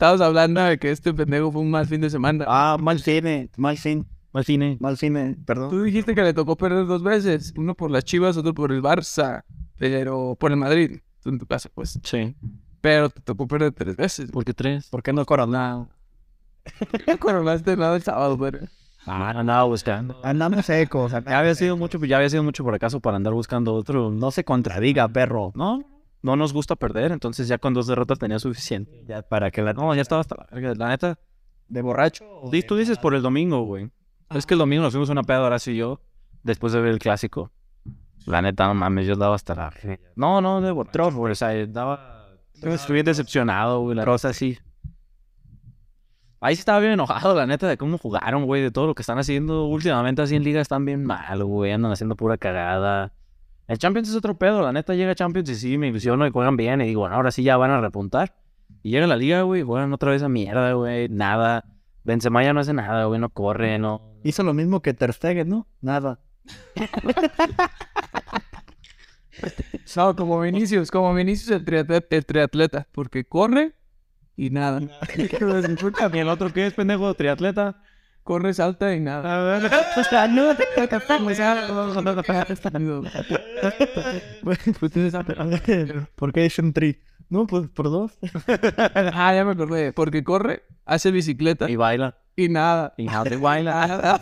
Estabas hablando de que este pendejo fue un mal fin de semana. Ah, mal cine, mal cine, Mal cine. mal cine, perdón. Tú dijiste que le tocó perder dos veces. Uno por las Chivas, otro por el Barça. Pero por el Madrid. Tú en tu casa, pues. Sí. Pero te tocó perder tres veces. ¿Por qué tres? ¿Por qué no coronado? No coronaste nada el sábado, pero... Ah, andaba buscando. Andamos secos. Ya había sido mucho, ya había sido mucho por acaso para andar buscando otro. No se contradiga, perro. No, no nos gusta perder, entonces ya con dos derrotas tenía suficiente. Ya para que la. No, ya estaba hasta la verga. La neta. ¿De borracho? Sí, tú dices por el domingo, güey. Es que el domingo nos fuimos una peda, Horacio y yo, después de ver el clásico. La neta, no mames, yo andaba hasta la. No, no, de borracho, güey. O sea, andaba. Estuve bien decepcionado, güey. La cosa sí. Ahí sí estaba bien enojado, la neta, de cómo jugaron, güey, de todo lo que están haciendo. Últimamente así en liga están bien mal, güey. Andan haciendo pura cagada. El Champions es otro pedo, la neta llega Champions y sí me ilusiono y juegan bien. Y digo, bueno, ahora sí ya van a repuntar. Y llega la liga, güey, juegan otra vez a mierda, güey. Nada. Benzema ya no hace nada, güey, no corre, no. Hizo lo mismo que Ter Stegen, ¿no? Nada. No, como Vinicius. Como Vinicius el triatleta, el triatleta. Porque corre y nada. ¿Y el otro qué es, pendejo? ¿Triatleta? Corre, salta y nada. ¿Por qué hizo un tri? No, pues por dos. Ah, ya me acordé. Porque corre, hace bicicleta Y baila. y nada. Y they baila.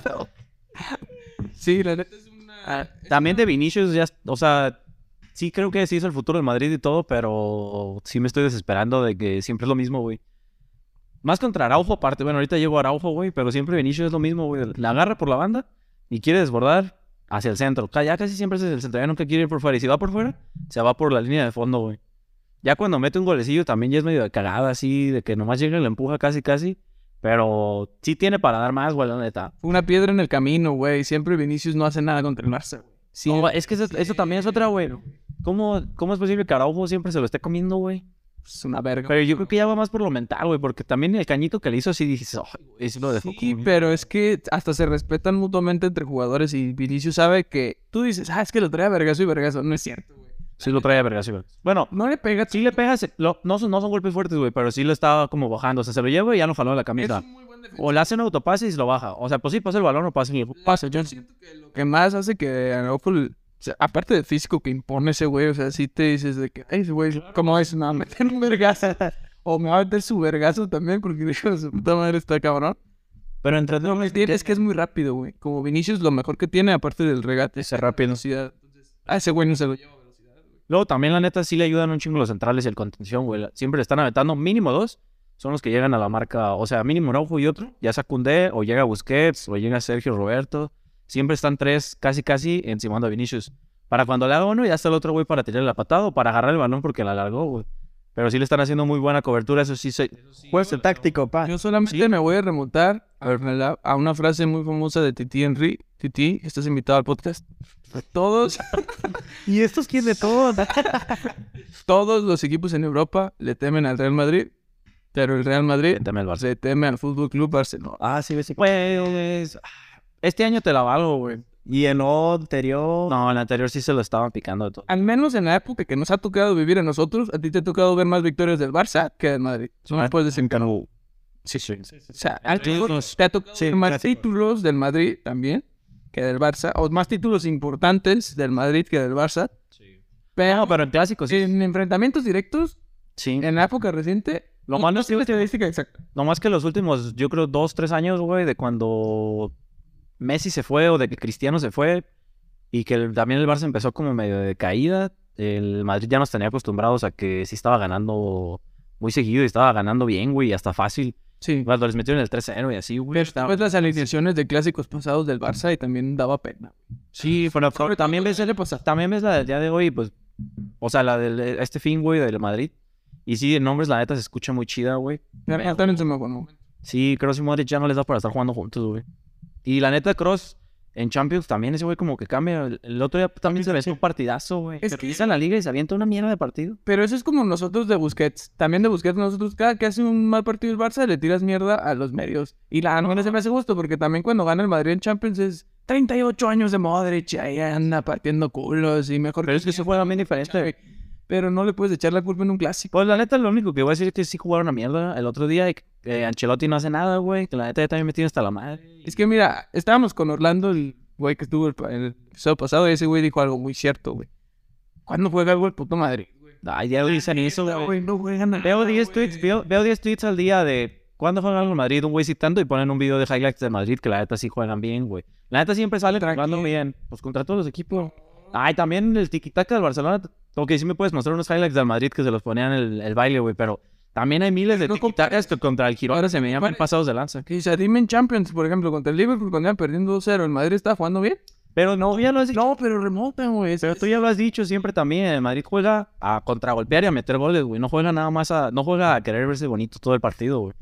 Sí, la neta es una... Ah, También de Vinicius, ya, o sea, sí creo que sí es el futuro del Madrid y todo, pero sí me estoy desesperando de que siempre es lo mismo, güey. Más contra Araujo, aparte, bueno, ahorita llego a Araujo, güey, pero siempre Vinicius es lo mismo, güey. La agarra por la banda y quiere desbordar hacia el centro. Ya casi siempre es el centro, ya nunca quiere ir por fuera. Y si va por fuera, se va por la línea de fondo, güey. Ya cuando mete un golecillo también ya es medio de cagada, así, de que nomás llega y le empuja casi, casi. Pero sí tiene para dar más, güey, la neta. Fue una piedra en el camino, güey. Siempre Vinicius no hace nada contra el Barça, güey. Sí, No, es que eso, eso también es otra, güey. ¿Cómo, ¿Cómo es posible que Araujo siempre se lo esté comiendo, güey? Es una verga. Pero yo creo que ya va más por lo mental, güey, porque también el cañito que le hizo así dices, ay, güey, sí lo dejó. Sí, como- pero es que hasta se respetan mutuamente entre jugadores y Vinicius sabe que tú dices, ah, es que lo trae a vergazo y vergazo. No es cierto, güey. Sí lo trae a verga, sí, güey. Bueno, No le pega. sí le pegas, lo- no, son, no son golpes fuertes, güey, pero sí lo estaba como bajando. O sea, se lo lleva y ya lo jaló la Es camisa. un muy buen defensor. O le hace un autopase y se lo baja. O sea, pues sí, pasa el balón o pasa el... Pasa, yo siento que lo que más hace que Araujo, o sea, aparte del físico que impone ese güey, o sea, sí te dices de que, ay, ese güey, ¿cómo es? Me va a meter un vergazo. o me va a meter su vergazo también, porque dijo, su puta madre está cabrón. Pero entre No, tiene- es que es muy rápido, güey. Como Vinicius, lo mejor que tiene, aparte del regate, es rápido. velocidad. Entonces, a ese güey no se lo lleva velocidad, güey. Luego también, la neta, sí le ayudan un chingo los centrales y el contención, güey. Siempre le están aventando mínimo dos. Son los que llegan a la marca, o sea, mínimo Araujo y otro. Ya sea Koundé, o llega Busquets, o llega Sergio Roberto. Siempre están tres casi casi encima de Vinicius. Para cuando le haga uno, ya está el otro güey para tirarle la patada o para agarrar el balón porque la alargó, güey. Pero sí le están haciendo muy buena cobertura, eso sí. Se... Juez táctico, pa. Yo solamente me voy a remontar a, a una frase muy famosa de Titi Henry. Titi, estás invitado al podcast. Todos, ¿Y estos quién de todos? todos los equipos en Europa le temen al Real Madrid, pero el Real Madrid Dame el Barça. se teme al Fútbol Club Barcelona. ah, sí, ves. Pues. Este año te la valgo, güey. Y en lo anterior. No, en el anterior sí se lo estaban picando de todo. Al menos en la época que nos ha tocado vivir a nosotros, a ti te ha tocado ver más victorias del Barça que del Madrid. No me puedes no. Sí, sí. O sea, al- Sí, los- te ha tocado sí, ver más títulos del Madrid también que del Barça, o más títulos importantes del Madrid que del Barça. Pero, No, pero en clásicos sí. en enfrentamientos directos, Sí. en la época reciente, Lo no malo no es que estadística exacta. No más que los últimos, yo creo, dos, tres años, güey, de cuando Messi se fue o de que Cristiano se fue y que el- también el Barça empezó como medio de caída. El Madrid ya nos tenía acostumbrados a que sí estaba ganando muy seguido y estaba ganando bien, güey, hasta fácil. Sí. Cuando les metieron el 3-0 y así, güey. Pero después las alineaciones de clásicos pasados del Barça y también daba pena. Sí, pero también ves, también ves la del día de hoy, pues, o sea, la del este fin, güey, del Madrid. Y sí, de nombres, la neta, se escucha muy chida, güey. También se me. Sí, Cross y Modric ya no les da para estar jugando juntos, güey. Y la neta, Cross en Champions también ese güey como que cambia. El, el otro día también se ve un partidazo, güey. Es que- la liga y se avienta una mierda de partido. Pero eso es como nosotros de Busquets. También de Busquets, nosotros cada que hace un mal partido el Barça le tiras mierda a los medios. Y la no se me hace gusto porque también cuando gana el Madrid en Champions es 38 años de Modric y ahí anda partiendo culos y mejor Pero es que eso fue también diferente. Pero no le puedes echar la culpa en un clásico. Pues la neta, lo único que voy a decir es que sí jugaron una mierda el otro día y que Ancelotti no hace nada, güey. Que la neta ya también me tiene hasta la madre. Es que mira, estábamos con Orlando, el güey que estuvo el, el episodio pasado, y ese güey dijo algo muy cierto, güey. ¿Cuándo juega algo el puto Madrid? Ay, ya dicen eso, güey. No juegan nada. Veo 10 güey. tweets, veo, veo 10 tweets al día de cuándo juegan algo en Madrid, un güey citando y ponen un video de highlights de Madrid que la neta sí juegan bien, güey. La neta siempre sale jugando bien, pues contra todos los equipos. Ay, también el tiki-taka del Barcelona, ok, sí me puedes mostrar unos highlights del Madrid que se los ponían el, el baile, güey, pero también hay miles de No que contra el Girona Ahora se me llama- pasados de lanza. Que dice, dime en Champions, por ejemplo, contra el Liverpool, cuando iban perdiendo 2-0, el Madrid está jugando bien. Pero no, ya lo has dicho. No, pero remontan, güey. Pero tú ya lo has dicho siempre también. El Madrid juega a contragolpear y a meter goles, güey. No juega nada más a. No juega a querer verse bonito todo el partido, güey.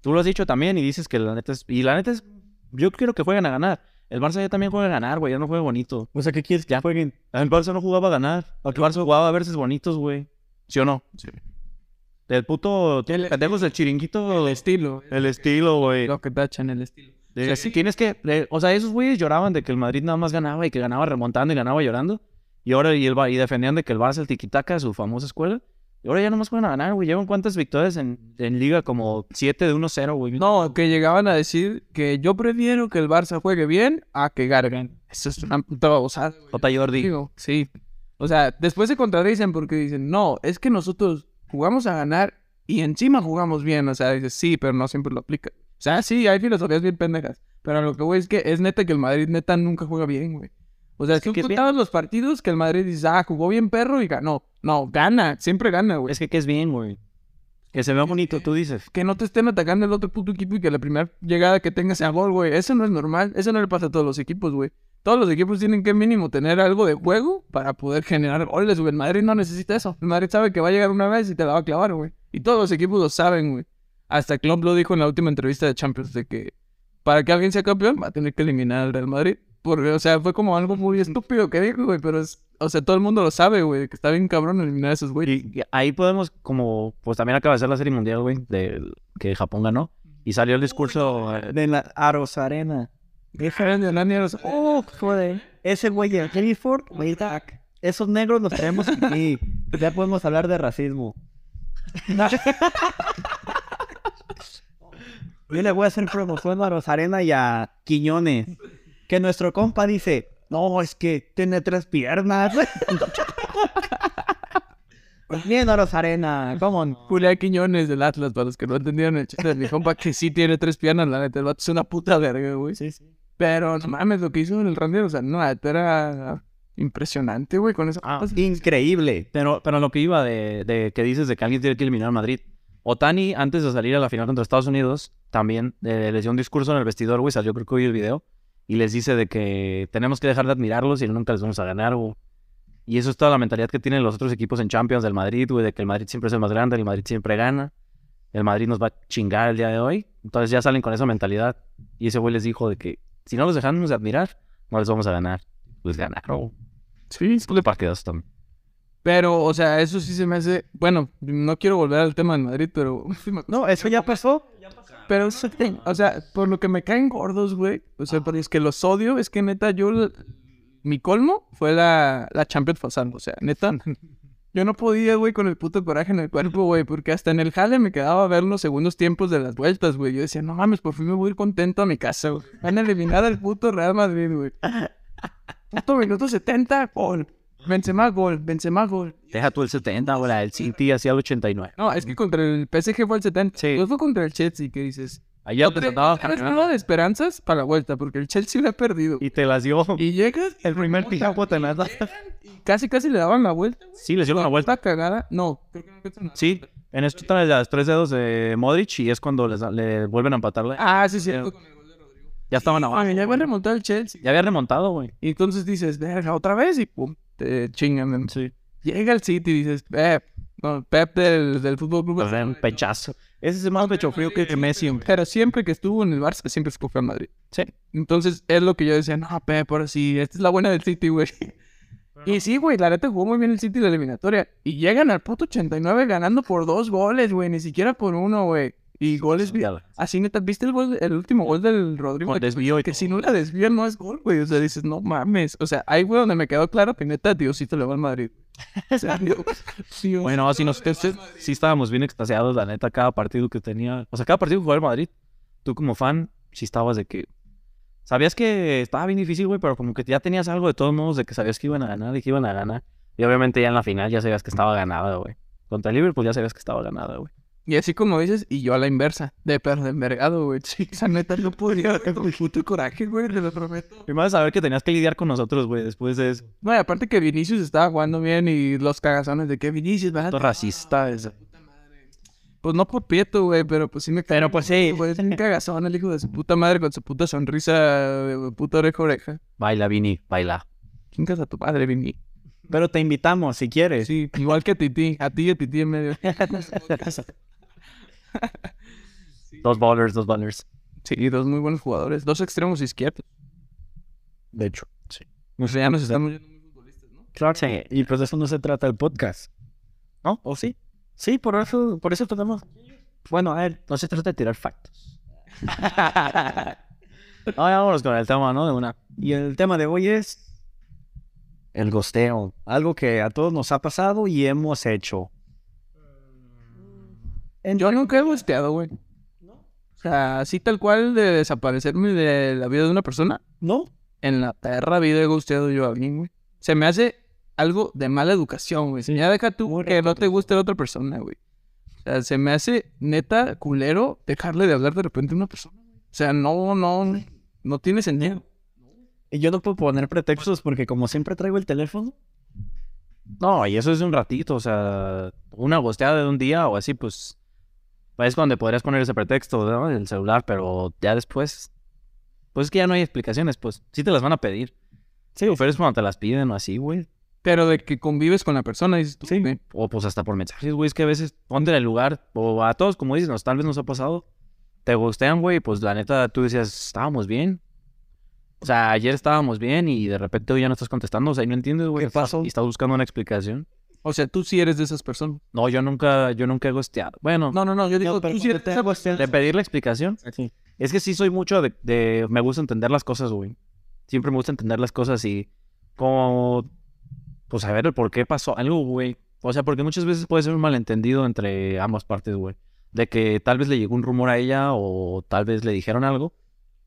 Tú lo has dicho también y dices que la neta es. Y la neta es. Yo quiero que jueguen a ganar. El Barça ya también juega a ganar, güey. Ya no juega bonito. O sea, ¿qué quieres que jueguen? El Barça no jugaba a ganar. El Barça jugaba a verse bonitos, güey. ¿Sí o no? Sí. El puto. Pendejos del chiringuito. El estilo. El estilo, güey. Lo que tachan el estilo. De- O sea, sí. Tienes que. de- o sea, esos güeyes lloraban de que el Madrid nada más ganaba y que ganaba remontando y ganaba llorando. Y ahora y, el, y defendían de que el Barça el tiquitaca, su famosa escuela. Y ahora ya nomás juegan a ganar, güey. Llevan cuántas victorias en, en liga, como 7 de 1-0, güey. No, que llegaban a decir que yo prefiero que el Barça juegue bien a que Gargan. Eso es una puta babosada. güey. Jota Jordi. Digo, sí. O sea, después se contradicen porque dicen, no, es que nosotros jugamos a ganar y encima jugamos bien. O sea, dices, sí, pero no siempre lo aplica. O sea, sí, hay filosofías bien pendejas. Pero lo que voy es que es neta que el Madrid neta nunca juega bien, güey. O sea, Es que tú ¿qué es bien? contabas los partidos que el Madrid dice, ah, jugó bien perro y ganó. No, gana, siempre gana, güey. Es que, que es bien, güey. Que se vea bonito, tú dices. Que no te estén atacando el otro puto equipo y que la primera llegada que tengas sea gol, güey. Eso no es normal. Eso no le pasa a todos los equipos, güey. Todos los equipos tienen que mínimo tener algo de juego para poder generar goles, güey. El Madrid no necesita eso. El Madrid sabe que va a llegar una vez y te la va a clavar, güey. Y todos los equipos lo saben, güey. Hasta Klopp lo dijo en la última entrevista de Champions de que para que alguien sea campeón va a tener que eliminar al Real Madrid. Porque, o sea, fue como algo muy estúpido que dijo, güey. Pero es, o sea, todo el mundo lo sabe, güey. Que está bien cabrón eliminar a esos güeyes. Y y ahí podemos, como, pues también acaba de ser la serie mundial, güey, de que Japón ganó. Y salió el discurso. eh, De la Aros Arena. Diferente de Nani a los- Oh, joder. Ese güey de Clifford, way back. Esos negros los tenemos aquí. Ya podemos hablar de racismo. Yo le voy a hacer promoción a Rosarena y a Quiñones. Que nuestro compa dice, no, es que tiene tres piernas. Bien, a Rosarena, ¿cómo no? Julián Quiñones del Atlas, para los que no entendieron el chiste de mi compa, que sí tiene tres piernas, la neta, el vato es una puta verga, güey. Sí, sí. Pero no mames, lo que hizo en el Randier, o sea, no, era impresionante, güey, con esa Ah. Increíble. Pero, pero lo que iba de, de que dices de que alguien tiene que eliminar a Madrid. Otani, antes de salir a la final contra Estados Unidos, también eh, les dio un discurso en el vestidor, güey, salió creo que hoy el video, y les dice de que tenemos que dejar de admirarlos y nunca les vamos a ganar, güey. Y eso es toda la mentalidad que tienen los otros equipos en Champions del Madrid, güey, de que el Madrid siempre es el más grande, el Madrid siempre gana, el Madrid nos va a chingar el día de hoy. Entonces ya salen con esa mentalidad. Y ese güey les dijo de que si no los dejamos de admirar, no les vamos a ganar. Pues ganaron. Sí, Tú le partidas también. Pero, o sea, eso sí se me hace, bueno, no quiero volver al tema del Madrid, pero... No, eso ya pasó. Pero, eso- o sea, por lo que me caen gordos, güey, o sea, pero es que los odio, es que neta, yo, mi colmo fue la, la Champions pasando, o sea, neta, yo no podía, güey, con el puto coraje en el cuerpo, güey, porque hasta en el jale me quedaba a ver los segundos tiempos de las vueltas, güey, yo decía, no mames, por fin me voy a ir contento a mi casa, güey, van a eliminar al puto Real Madrid, güey. Puto minuto 70, gol, Benzema, gol, Benzema, gol. Deja tú el 70, güey, el City hacía el 89. No, es que contra el PSG fue el 70, Sí. fue contra el Chelsea, que dices... Allá te trataba nada de esperanzas para la vuelta, porque el Chelsea le ha perdido. y te las dio. Y llegas, El primer tiempo te las das. casi casi le daban la vuelta. güey. Sí, les dio una vuelta. Está cagada. No, creo que no Sí, en esto están las tres dedos de Modric y es cuando les da- le vuelven a empatarle. Ah, sí, sí. ya estaban abajo. Ah, ya va a remontar el Chelsea. Ya había remontado, güey. Y entonces dices, verga, otra vez y pum, te chingan. Sí. Llega el City y dices, Pep, no, Pep del, del Fútbol Club. Pues un pechazo. Ese es más pecho frío que Messi. hombre. Pero siempre que estuvo en el Barça, siempre escogió al Madrid. Sí. Entonces es lo que yo decía, no, Pep, ahora sí, esta es la buena del City, güey. Y sí, güey, la neta jugó muy bien el City en la eliminatoria. Y llegan al puto 89 ganando por dos goles, güey, ni siquiera por uno, güey. Y goles bien. Así neta, ¿viste el gol, el último gol del Rodrigo? Desvío que si no la desvía no es gol, güey. O sea, dices, no mames. O sea, ahí, güey, donde me quedó claro que neta Diosito le va al Madrid. O sea, Dios, Dios. Bueno, sí, nosotros sí estábamos bien extasiados, la neta, cada partido que tenía. O sea, cada partido que jugaba el Madrid, tú como fan, sí estabas de que. Sabías que estaba bien difícil, güey, pero como que ya tenías algo de todos modos de que sabías que iban a ganar y que iban a ganar. Y obviamente ya en la final ya sabías que estaba ganada, güey. Contra el Liverpool ya sabías que estaba ganada, güey. Y así como dices, y yo a la inversa, de perro de envergado, güey. Sí, esa neta no podría con mi puto coraje, güey, te lo prometo. Primero saber que tenías que lidiar con nosotros, güey, después de eso. No, y aparte que Vinicius estaba jugando bien y los cagazones de que Vinicius va Todo racista, ese. Pues no por Prieto, güey, pero pues sí me Pero pues sí. güey. Es un cagazón el hijo de su puta madre con su puta sonrisa de puta oreja a oreja. Baila, Vini, baila. Chingas a tu padre, Vini. Pero te invitamos si quieres. Sí, igual que a Titi, a ti y a Titi en medio. Dos ballers, dos ballers. Sí, dos muy buenos jugadores, dos extremos izquierdos. De hecho. O sea, ya nos estamos yendo muy futbolistas, ¿no? Claro, sí. Y pues de eso no se trata el podcast. ¿No? ¿O sí? Sí, por eso, por eso tratamos. Bueno, a ver, No se trata de tirar factos. Ya vámonos con el tema, ¿no? De una. Y el tema de hoy es el gosteo. Algo que a todos nos ha pasado y hemos hecho. Yo nunca he gusteado, güey. O sea, así tal cual de desaparecerme de la vida de una persona. ¿No? En la perra vida he gusteado yo a alguien, güey. Se me hace algo de mala educación, güey. Ya deja tú Muy que no te guste la otra persona, güey. O sea, se me hace neta culero dejarle de hablar de repente a una persona. güey. O sea, no, no, no tiene sentido. Y yo no puedo poner pretextos porque como siempre traigo el teléfono. No, y eso es de un ratito, o sea, una gosteada de un día o así, pues, es cuando podrías poner ese pretexto, ¿no? El celular, pero ya después, pues es que ya no hay explicaciones, pues, sí te las van a pedir. Sí, pero es cuando te las piden o así, güey. Pero de que convives con la persona, dices tú, güey. O pues hasta por mensajes, güey, es que a veces ponte en el lugar, o a todos, como dices, nos, tal vez nos ha pasado, te gustean, güey, pues la neta tú decías, estábamos bien. O sea, ayer estábamos bien y de repente hoy ya no estás contestando, o sea, y no entiendes, güey. ¿Qué pasó? Y estás buscando una explicación. O sea, tú sí eres de esas personas. No, yo nunca, yo nunca he gosteado. Bueno, No, no, no, yo digo, pero tú sí eres de cuando te esa gustean- de pedir la explicación. Sí. Es que sí soy mucho de, de- me gusta entender las cosas, güey. Siempre me gusta entender las cosas y como, pues saber el por qué pasó algo, güey. O sea, porque muchas veces puede ser un malentendido entre ambas partes, güey. De que tal vez le llegó un rumor a ella o tal vez le dijeron algo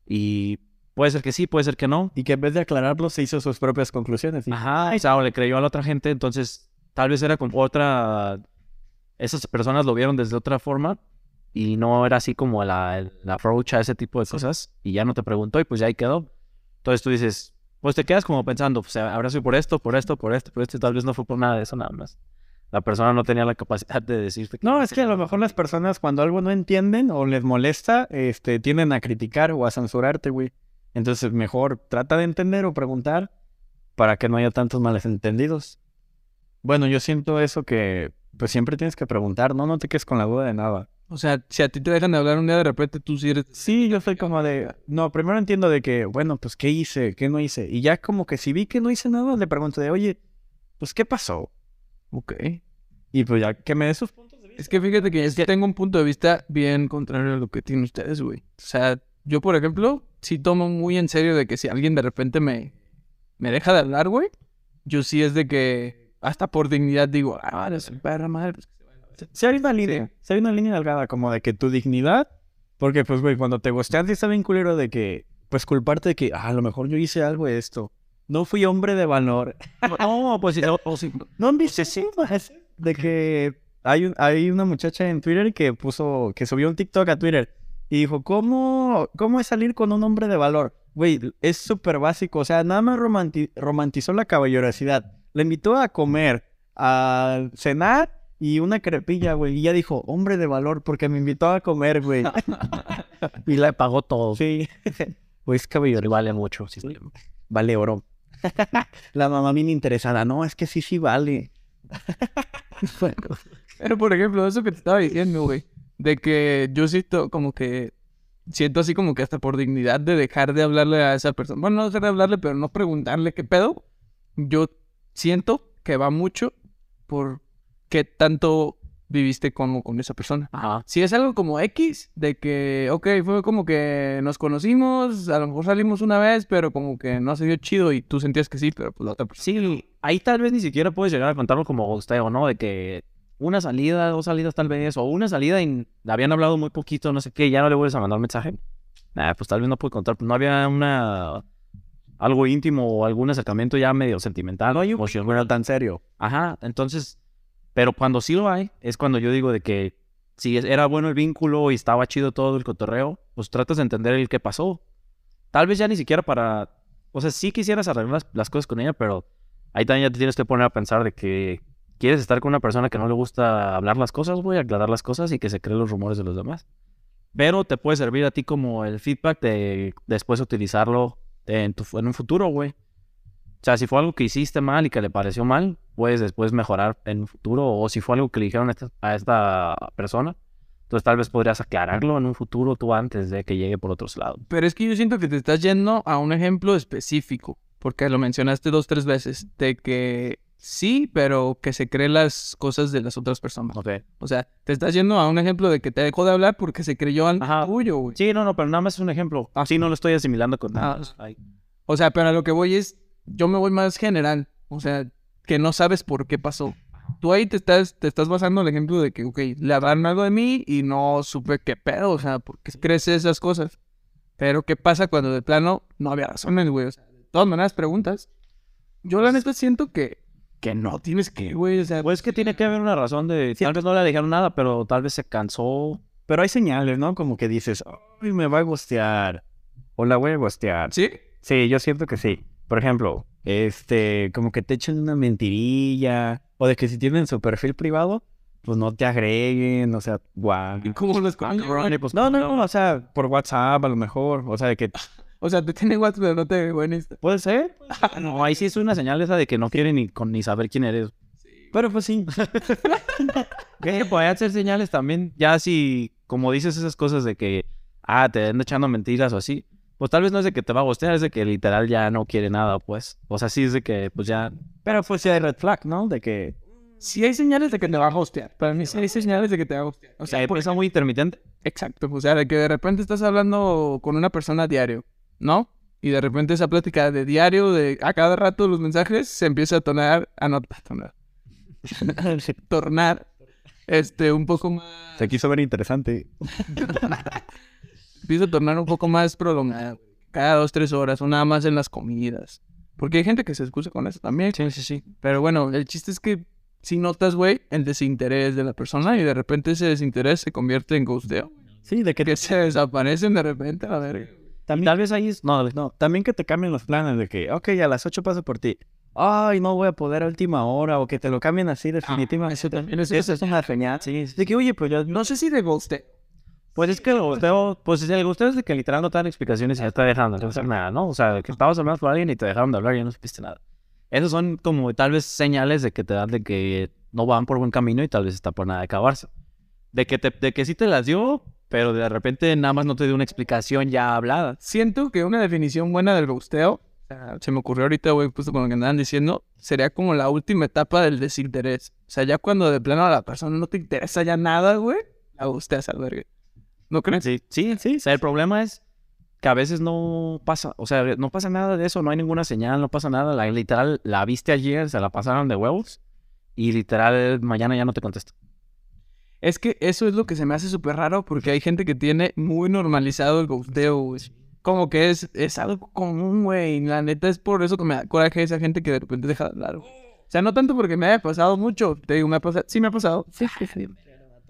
y puede ser que sí, puede ser que no. Y que en vez de aclararlo se hizo sus propias conclusiones. ¿sí? Ajá, o sea, o le creyó a la otra gente, entonces tal vez era como otra... Esas personas lo vieron desde otra forma y no era así como la, el approach a ese tipo de cosas y ya no te preguntó y pues ya ahí quedó. Entonces tú dices, pues te quedas como pensando, pues habrá sido por esto, por esto, por esto, por esto y tal vez no fue por nada de eso nada más. La persona no tenía la capacidad de decirte. No, es que a lo mejor las personas cuando algo no entienden o les molesta, este, tienden a criticar o a censurarte, güey. Entonces mejor trata de entender o preguntar para que no haya tantos malentendidos. Bueno, yo siento eso que pues siempre tienes que preguntar, no, no te quedes con la duda de nada. O sea, si a ti te dejan de hablar un día de repente, tú sí eres... Sí, yo soy como de, no, primero entiendo de que, bueno, pues qué hice, qué no hice. Y ya como que si vi que no hice nada, le pregunto de, oye, pues qué pasó. Ok. Y pues ya que me dé sus puntos de vista. Es que fíjate que yo tengo un punto de vista bien contrario a lo que tienen ustedes, güey. O sea, yo, por ejemplo, sí tomo muy en serio de que si alguien de repente me, me deja de hablar, güey, yo sí es de que hasta por dignidad digo, ah, eres un perra madre. pues, que se vaya a la verga". Si hay una línea, si hay una línea delgada como de que tu dignidad, porque pues güey, cuando te gustean sí está bien culero de que, pues culparte de que, ah, a lo mejor yo hice algo de esto. No fui hombre de valor. No, pues sí, o- o sí. ¿No han visto más de que hay, un- hay una muchacha en Twitter que puso, que subió un TikTok a Twitter y dijo, ¿cómo, cómo es salir con un hombre de valor? Güey, es súper básico, o sea, nada más romanti- romantizó la caballerosidad. Le invitó a comer, a cenar y una crepilla, güey. Y ya dijo, hombre de valor, porque me invitó a comer, güey. Y le pagó todo. sí. Güey, es caballero. Y vale mucho. Sí, sí. Vale oro. la mamá bien interesada. No, es que sí, sí vale. Pero, por ejemplo, eso que te estaba diciendo, güey, de que yo siento como que, siento así como que hasta por dignidad de dejar de hablarle a esa persona. Bueno, no dejar de hablarle, pero no preguntarle qué pedo. Yo siento que va mucho por qué tanto viviste como con esa persona. Ajá. Si es algo como X, de que, ok, fue como que nos conocimos, a lo mejor salimos una vez, pero como que no se dio chido y tú sentías que sí, pero pues la otra persona. Sí, ahí tal vez ni siquiera puedes llegar a contarlo como gusteo, ¿no? De que una salida, dos salidas tal vez, o una salida y habían hablado muy poquito, no sé qué, ya no le vuelves a mandar mensaje. Nah, pues tal vez no puede contar, pues no había una... algo íntimo o algún acercamiento ya medio sentimental. No hay un bueno tan serio. Ajá, entonces, pero cuando sí lo hay, es cuando yo digo de que si era bueno el vínculo y estaba chido todo el cotorreo, pues tratas de entender el qué pasó. Tal vez ya ni siquiera para, o sea, sí quisieras arreglar las, las cosas con ella, pero ahí también ya te tienes que poner a pensar de que quieres estar con una persona que no le gusta hablar las cosas, güey, aclarar las cosas y que se cree los rumores de los demás. Pero te puede servir a ti como el feedback de después utilizarlo en, tu, un futuro, güey. O sea, si fue algo que hiciste mal y que le pareció mal, puedes después mejorar en un futuro. O si fue algo que le dijeron a esta, a esta persona, entonces tal vez podrías aclararlo en un futuro tú antes de que llegue por otros lados. Pero es que yo siento que te estás yendo a un ejemplo específico, porque lo mencionaste dos, tres veces, de que sí, pero que se cree las cosas de las otras personas. Ok. O sea, te estás yendo a un ejemplo de que te dejó de hablar porque se creyó al Ajá. tuyo, güey. Sí, no, no, pero nada más es un ejemplo. Así no lo estoy asimilando con nada. Ay. O sea, pero a lo que voy es, yo me voy más general. O sea, que no sabes por qué pasó. Tú ahí te estás, te estás basando en el ejemplo de que, ok, le hablaron algo de mí y no supe qué pedo, o sea, ¿por qué crees esas cosas? Pero, ¿qué pasa cuando de plano no había razones, güey? O sea, de todas maneras preguntas. Yo la neta siento que, que no tienes que, güey, o sea, Pues que tiene que haber una razón de... Tal vez no le dijeron nada, pero tal vez se cansó. Pero hay señales, ¿no? Como que dices, ay, me va a gustear. O la voy a gustear. ¿sí? Sí, yo siento que sí. Por ejemplo, este, como que te echen una mentirilla. O de que si tienen su perfil privado, pues no te agreguen, o sea, guau. ¿Cómo los coño, güey? Pues no, no, no, o sea, por WhatsApp a lo mejor. O sea, de que O sea, te tiene WhatsApp, pero no te en Insta. puede ser. No, ahí sí es una señal esa de que no quiere ni, con, ni saber quién eres. Pero pues sí. Que puede ser señales también, ya si, como dices esas cosas de que, ah, te anda echando mentiras o así, pues tal vez no es de que te va a gustear, es de que literal ya no quiere nada, pues. O sea, sí es de que, pues ya, Pero pues sí hay red flag, ¿no? De que Sí hay señales de que te va a hostear. Para mí sí hay señales de que te va a hostear. O sea, pues muy intermitente. Exacto, o sea, de que de repente estás hablando con una persona a diario, ¿no? Y de repente esa plática de diario, de a cada rato los mensajes, se empieza a tornar, a no, a tornar, tornar, este, un poco más, se quiso ver interesante. empieza a tornar un poco más prolongada, cada dos, tres horas, o nada más en las comidas. Porque hay gente que se excusa con eso también. Sí, sí, sí. Pero bueno, el chiste es que si notas, güey, el desinterés de la persona y de repente ese desinterés se convierte en ghosteo. Sí, de que Que se desaparecen de repente, a ver. También, Tal vez ahí es, no, no, también que te cambien los planes de que, ok, a las 8 paso por ti. Ay, no voy a poder a última hora o que te lo cambien así definitivamente. eso también es- Eso es una señal. sí, sí. De que, oye, pues yo No sé si de ghosteo. Pues es que el gusteo, pues el gusteo es de que literal no te dan explicaciones y ya te dejan de hacer nada, ¿no? O sea, que estabas hablando con alguien y te dejaron de hablar y ya no supiste nada. Esos son como tal vez señales de que te dan de que no van por buen camino y tal vez está por nada de acabarse. De que, te, de que sí te las dio, pero de repente nada más no te dio una explicación ya hablada. Siento que una definición buena del ghosteo, o sea, se me ocurrió ahorita, güey, justo con lo que andaban diciendo, sería como la última etapa del desinterés. O sea, ya cuando de plano a la persona no te interesa ya nada, güey, la ghosteas al verga. ¿No crees? Sí, sí, sí. O sea, el problema es que a veces no pasa, o sea, no pasa nada de eso, no hay ninguna señal, no pasa nada. La, literal, la viste ayer, se la pasaron de huevos y literal mañana ya no te contesta. Es que eso es lo que se me hace súper raro porque hay gente que tiene muy normalizado el ghosteo, güey. Como que es, es algo común, güey. La neta es por eso que me da coraje esa gente que de repente deja de hablar. güey. O sea, no tanto porque me haya pasado mucho. Te digo, me ha pasado. Sí, me ha pasado.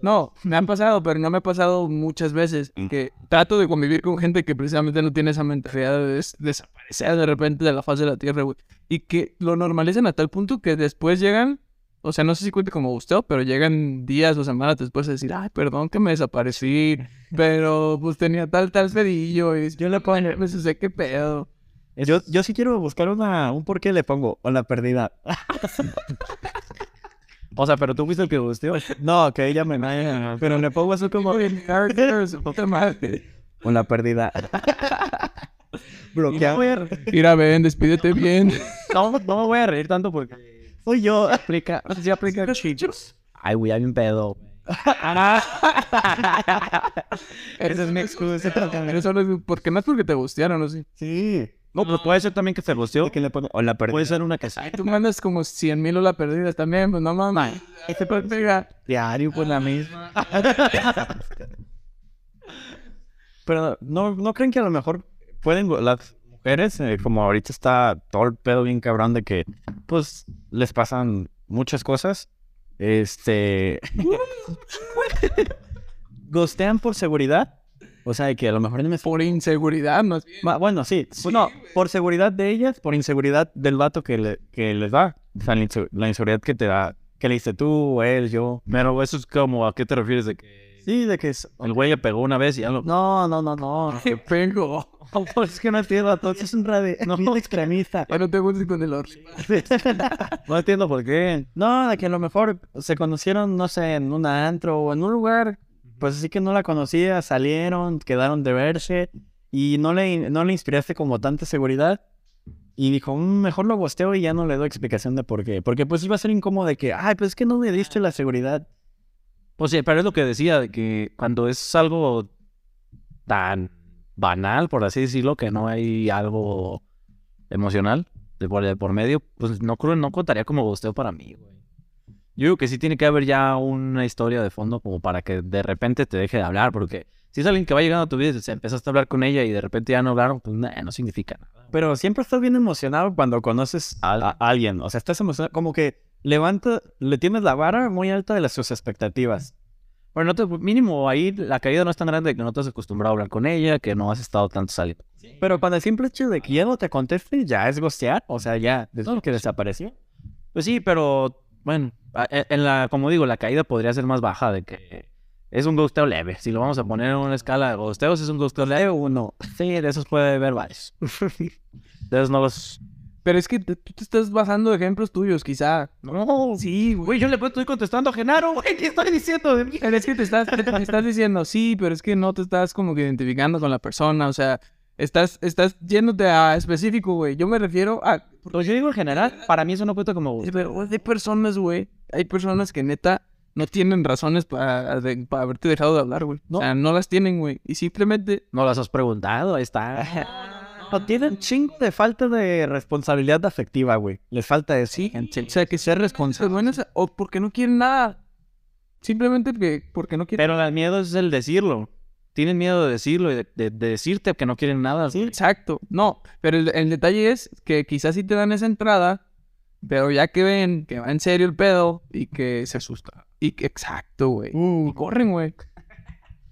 No, me han pasado, pero no me ha pasado muchas veces. Que trato de convivir con gente que precisamente no tiene esa mentalidad de des- desaparecer de repente de la faz de la tierra, güey. Y que lo normalizan a tal punto que después llegan, o sea, no sé si cuente como usted, pero llegan días o semanas después de decir, ay, perdón que me desaparecí, pero pues tenía tal, tal pedillo y yo le pongo, me sé qué pedo. Yo, yo sí quiero buscar una, un por qué le pongo, o la perdida. O sea, pero tú fuiste el que gusteó. No, que ella me pero le pongo eso como, o la perdida. Bloquear. Mira, ven, despídete bien. No, no me voy a reír tanto porque Soy yo. aplica, sí aplica. Ay, güey, hay un pedo. Esa es mi excusa. Pero eso no es porque no es porque te gustearon, ¿no? Sí. Sí. No, pues puede ser también que se gusteó. Que le pone- O la perdí. Puede ser una sí. Ay, tú mandas como 100 mil o la perdidas también, pues no mames. Ahí te puede pegar. Diario, pues la misma. Pero no, no creen que a lo mejor pueden las mujeres, eh, como ahorita está todo el pedo bien cabrón de que, pues, les pasan muchas cosas. Este. ¿Gostean por seguridad? O sea, de que a lo mejor no me Por inseguridad, más bien. Ma- Bueno, sí. Pues no, por seguridad de ellas, por inseguridad del vato que, le- que les da. O sea, la, inse- la inseguridad que te da. Que le dice tú, él, yo. Pero eso es como, ¿a qué te refieres? De que Sí, de que es... el güey le pegó una vez y ya lo... No, no, no, no. Qué pengo. es que no entiendo, entonces es un radio. No, extremista. Ay, no te gustes con el orri. no entiendo por qué. No, de que a lo mejor se conocieron, no sé, en un antro o en un lugar, pues así que no la conocía, salieron, quedaron de verse y no le, no le inspiraste como tanta seguridad. Y dijo, "Mm, mejor lo bosteo y ya no le doy explicación de por qué. Porque pues iba a ser incómodo de que, ay, pues es que no me diste la seguridad. Pues sí, pero es lo que decía, de que cuando es algo tan banal, por así decirlo, que no hay algo emocional de por, de por medio, pues no creo, no contaría como gusteo para mí, güey. Yo digo que sí tiene que haber ya una historia de fondo como para que de repente te deje de hablar, porque si es alguien que va llegando a tu vida y se empezaste a hablar con ella y de repente ya no hablaron, pues no significa nada. Pero siempre estás bien emocionado cuando conoces a alguien. O sea, estás emocionado, como que levanta, le tienes la vara muy alta de las sus expectativas. Bueno, no te, mínimo ahí la caída no es tan grande que no te has acostumbrado a hablar con ella, que no has estado tanto saliendo. Pero cuando el simple hecho de que ya no te conteste, ya es gostear. O sea, ya, desde No, que sí. desapareció. Pues sí, pero bueno, e- en la, como digo, la caída podría ser más baja de que es un ghosteo leve. Si lo vamos a poner en una escala de ghosteos, es un ghosteo leve uno. Sí, de esos puede haber varios. De esos no los... Pero es que tú te estás basando ejemplos tuyos, quizá. No, Sí, güey. güey, yo le estoy contestando a Genaro, güey, ¿qué estoy diciendo de mí? Pero es que te estás, te, te estás diciendo, sí, pero es que no te estás como que identificando con la persona, o sea, estás, estás yéndote a específico, güey. Yo me refiero a... Pues yo digo en general, para mí eso no cuenta como gusteo. Pero hay personas, güey, hay personas que neta no tienen razones para, para haberte dejado de hablar, güey. No. O sea, no las tienen, güey. Y simplemente... No las has preguntado, ahí está. No, tienen chingo de falta de responsabilidad afectiva, güey. Les falta eso. Sí, o sea, que ser responsables. Bueno, o porque no quieren nada. Simplemente que, porque no quieren... Pero el miedo es el decirlo. Tienen miedo de decirlo y de, de- de decirte que no quieren nada. Sí, exacto. No, pero el, el detalle es que quizás sí te dan esa entrada, pero ya que ven que va en serio el pedo y que se asusta. Y que, exacto, güey. Y corren, güey.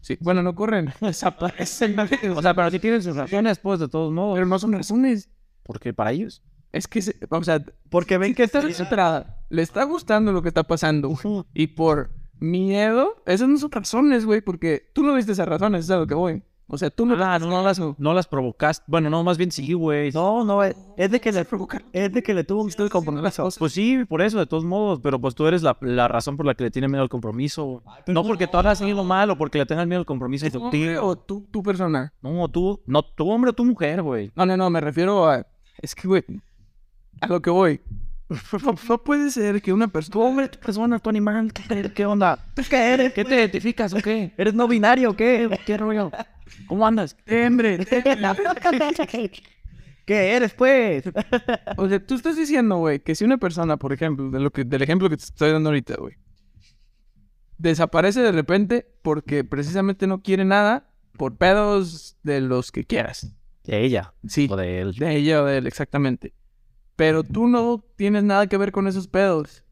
Sí, bueno, no corren. Desaparecen. O sea, pero si tienen sus razones, pues, de todos modos. pero no son razones. Porque para ellos. Es que, se- o sea, Porque ven que esta entrada le está gustando lo que está pasando. güey. Y por miedo, esas no son razones, güey, porque tú no viste esas razones, es a lo que voy. O sea, tú no, Ah, no, no las, no las provocaste. Bueno, no, más bien sí, güey. No, no, es es de que le, provocar. es de que le tuvo un compromiso. Pues sí, por eso, de todos modos. Pero pues tú eres la, la razón por la que le tiene miedo al compromiso. No porque tú hagas algo mal o porque le tengas miedo al compromiso. ¿Tú, hombre, o tú, tu persona? No, tú, no, tú hombre o tú mujer, güey. No, no, no, me refiero a. Es que, güey, a lo que voy. No, no puede ser que una persona. Tú hombre, tu persona, tu animal. ¿Qué, qué onda? ¿Qué eres? ¿Qué te identificas o qué? ¿Eres no binario o qué? ¿Qué rollo? ¿Cómo andas? Tembre, ¿Qué eres, pues? O sea, tú estás diciendo, güey, que si una persona, por ejemplo, de lo que, del ejemplo que te estoy dando ahorita, güey, desaparece de repente porque precisamente no quiere nada por pedos de los que quieras. De ella. Sí, O de él. de ella o de él, exactamente. Pero tú no tienes nada que ver con esos pedos.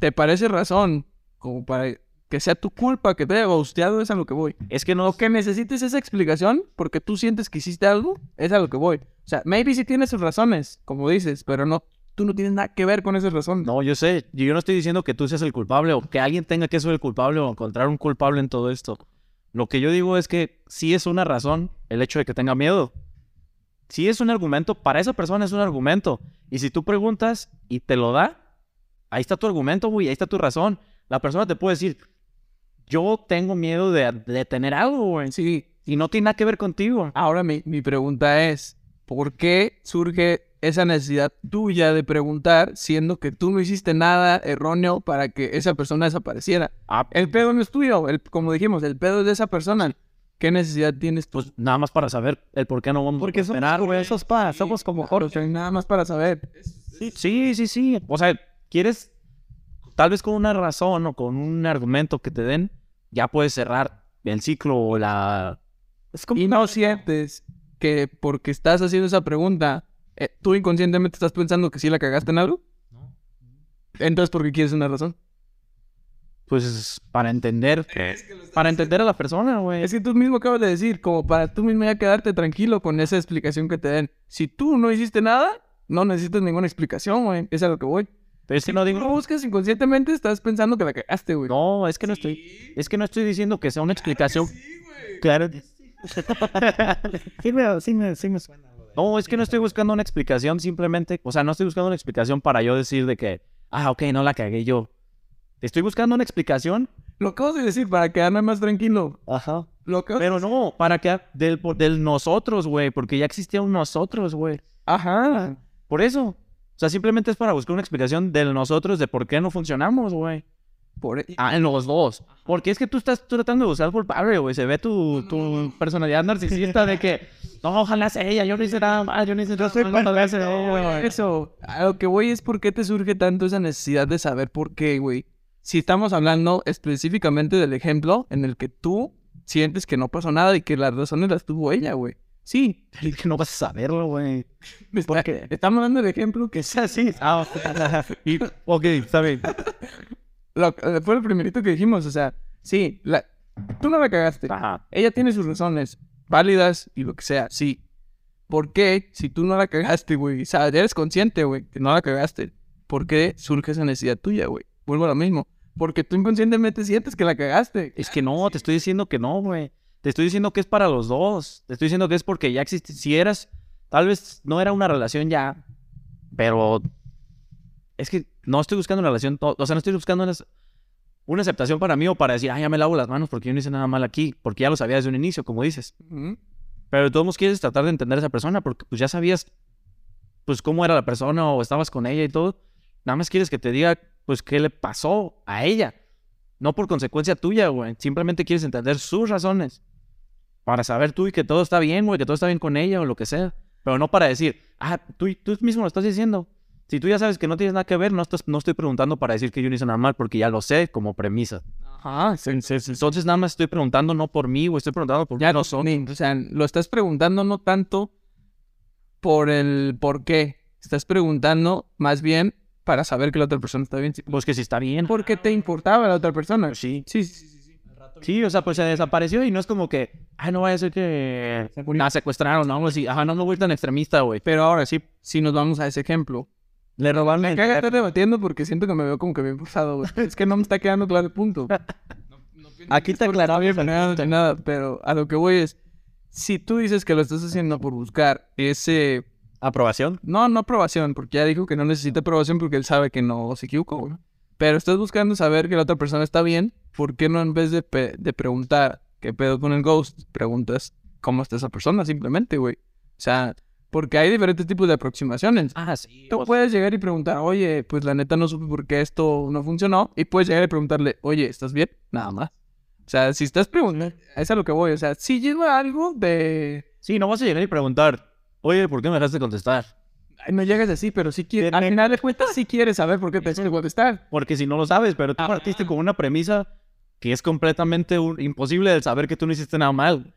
¿Te parece razón como para que sea tu culpa que te haya gusteado? Es a lo que voy. Es que no, que necesites esa explicación porque tú sientes que hiciste algo, es a lo que voy. O sea, maybe sí tienes sus razones, como dices, pero no, tú no tienes nada que ver con esas razones. No, yo sé. Yo no estoy diciendo que tú seas el culpable o que alguien tenga que ser el culpable o encontrar un culpable en todo esto. Lo que yo digo es que sí es una razón el hecho de que tenga miedo. Sí es un argumento, para esa persona es un argumento. Y si tú preguntas y te lo da, ahí está tu argumento, güey, ahí está tu razón. La persona te puede decir, yo tengo miedo de, de tener algo, güey. Sí, Y no tiene nada que ver contigo. ahora mi, mi pregunta es, ¿por qué surge esa necesidad tuya de preguntar, siendo que tú no hiciste nada erróneo para que esa persona desapareciera. Ah, El pedo no es tuyo, el, como dijimos, el pedo es de esa persona. ¿Qué necesidad tienes tú? pues nada más para saber el por qué no vamos Porque a esperar, como güey. esos pa, somos como Jorge. nada más para saber. Sí, sí, sí, sí. O sea, quieres, tal vez con una razón o con un argumento que te den, ya puedes cerrar el ciclo o la... Es como Y no sientes que porque estás haciendo esa pregunta, eh, tú inconscientemente estás pensando que sí la cagaste en algo. Entonces, ¿por qué quieres una razón? Pues para entender, para entender a la persona, güey. Es que tú mismo acabas de decir, como para tú mismo ya quedarte tranquilo con esa explicación que te den. Si tú no hiciste nada, no necesitas ninguna explicación, güey. Es a lo que voy. Pero es que no Si tú lo digo... buscas inconscientemente, estás pensando que la cagaste, güey. No, es que no estoy... Es que no estoy diciendo que sea una explicación... Claro. Sí me, sí me, sí me suena. güey. No, es que no estoy buscando una explicación simplemente, o sea, no estoy buscando una explicación para yo decir de que, ah, ok, no la cagué yo. Estoy buscando una explicación, Lo acabas de decir para quedarme más tranquilo. Ajá. Lo acabas- pero no, para que del, por- del nosotros, güey, porque ya existía un nosotros, güey. Ajá. Por eso. O sea, simplemente es para buscar una explicación del nosotros de por qué no funcionamos, güey. Por... e, Ah, en los dos. Porque es que tú estás tratando de buscar culpable, güey. Se ve tu, tu personalidad narcisista de que, no, ojalá sea ella, yo no hice nada mal, yo no hice nada mal, ojalá sea ella, güey". Eso, a lo que voy es por qué te surge tanto esa necesidad de saber por qué, güey. Si estamos hablando específicamente del ejemplo en el que tú sientes que no pasó nada y que las razones las tuvo ella, güey. Sí, Es que no vas a saberlo, güey. está- estamos hablando del ejemplo que sea así. Ah, y, ok, está bien. lo- eh, fue el primerito que dijimos, o sea, sí, la, tú no la cagaste. Ajá. Ella tiene sus razones válidas y lo que sea, sí. ¿Por qué, si tú no la cagaste, güey? O sea, ya eres consciente, güey, que no la cagaste. ¿Por qué surge esa necesidad tuya, güey? Vuelvo a lo mismo. Porque tú inconscientemente sientes que la cagaste. Es que no, te estoy diciendo que no, güey. Te estoy diciendo que es para los dos. Te estoy diciendo que es porque ya existe. Si eras, tal vez no era una relación ya, pero es que no estoy buscando una relación. O sea, no estoy buscando una, una aceptación para mí o para decir, ah, ya me lavo las manos porque yo no hice nada mal aquí. Porque ya lo sabía desde un inicio, como dices. Pero de todos modos quieres tratar de entender a esa persona porque pues ya sabías pues cómo era la persona o estabas con ella y todo. Nada más quieres que te diga pues qué le pasó a ella. No por consecuencia tuya, güey. Simplemente quieres entender sus razones. Para saber tú y que todo está bien, güey, que todo está bien con ella o lo que sea. Pero no para decir, ah, tú, tú mismo lo estás diciendo. Si tú ya sabes que no tienes nada que ver, no, estás, no estoy preguntando para decir que yo no hice nada mal porque ya lo sé como premisa. Ajá, sí, sí, sí. Entonces nada más estoy preguntando no por mí, o estoy preguntando por Ya no son. O sea, lo estás preguntando no tanto por el por qué. Estás preguntando más bien para saber que la otra persona está bien. Pues que si está bien. ¿Por qué te importaba la otra persona? Sí. Sí, sí, sí. Sí. O sea, pues se desapareció y no es como que, ay, no vaya a ser que la secuestraron, no, así, ajá, no me voy tan extremista, güey. Pero ahora sí, si nos vamos a ese ejemplo. Le robaron Me caga estar debatiendo porque siento que me veo como que bien forzado, güey. Es que no me está quedando claro el punto. Aquí te Porque está aclaramos. bien ni nada, pero a lo que voy es, si tú dices que lo estás haciendo por buscar ese... aprobación. No, no aprobación, porque ya dijo que no necesita aprobación porque él sabe que no se equivocó, güey. Pero estás buscando saber que la otra persona está bien, ¿por qué no en vez de, pe- de preguntar qué pedo con el ghost, preguntas cómo está esa persona simplemente, güey? O sea, porque hay diferentes tipos de aproximaciones. Ah, sí. Tú puedes llegar y preguntar, oye, pues la neta no supe por qué esto no funcionó. Y puedes llegar y preguntarle, oye, ¿estás bien? Nada más. O sea, si estás preguntando, es a lo que voy. O sea, si lleva algo de... Sí, no vas a llegar y preguntar, oye, ¿por qué me dejaste contestar? No llegas así, pero sí quieres... Al final de cuentas, sí quieres saber por qué te de contestar. Porque si no lo sabes, pero tú Ajá. partiste con una premisa que es completamente un- imposible de saber que tú no hiciste nada mal.